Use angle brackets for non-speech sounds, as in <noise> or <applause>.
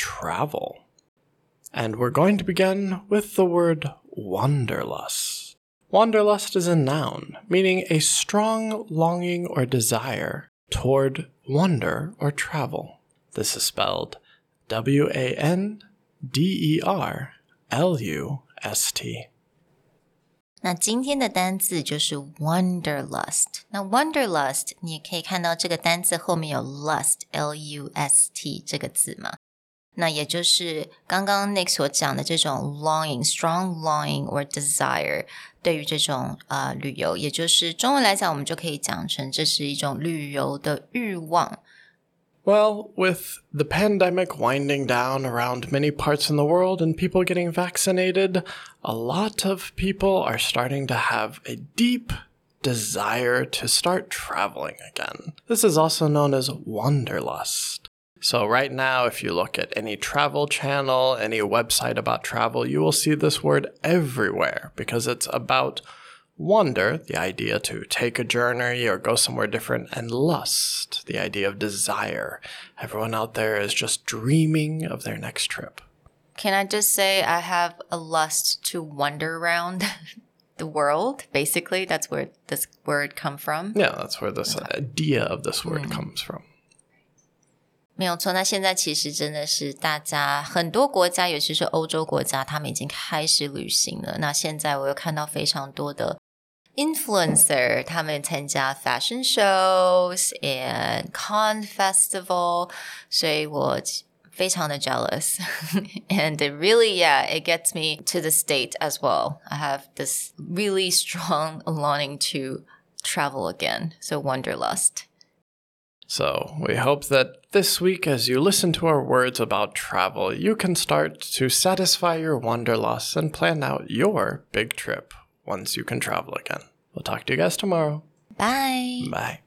travel. And we're going to begin with the word wanderlust. Wanderlust is a noun, meaning a strong longing or desire toward wander or travel. This is spelled W A N D E R L U S T. 那今天的单字就是 wanderlust。那 wanderlust 你也可以看到这个单字后面有 lust，l u s t 这个字嘛。 那也就是刚刚 Nick 所讲的这种 longing，strong longing or desire，对于这种呃旅游，也就是中文来讲，我们就可以讲成这是一种旅游的欲望。Well, with the pandemic winding down around many parts in the world and people getting vaccinated, a lot of people are starting to have a deep desire to start traveling again. This is also known as wanderlust. So, right now, if you look at any travel channel, any website about travel, you will see this word everywhere because it's about wonder, the idea to take a journey or go somewhere different, and lust, the idea of desire. Everyone out there is just dreaming of their next trip. Can I just say I have a lust to wander around <laughs> the world? Basically, that's where this word come from. Yeah, that's where this idea of this word hmm. comes from. 没有错，那现在其实真的是大家很多国家，尤其是欧洲国家，他们已经开始旅行了。那现在我又看到非常多的 influencer，他们参加 fashion shows and Cannes festival，所以我非常的 jealous. <laughs> and it really, yeah, it gets me to the state as well. I have this really strong <laughs> longing to travel again. So wanderlust. So, we hope that this week, as you listen to our words about travel, you can start to satisfy your wanderlust and plan out your big trip once you can travel again. We'll talk to you guys tomorrow. Bye. Bye.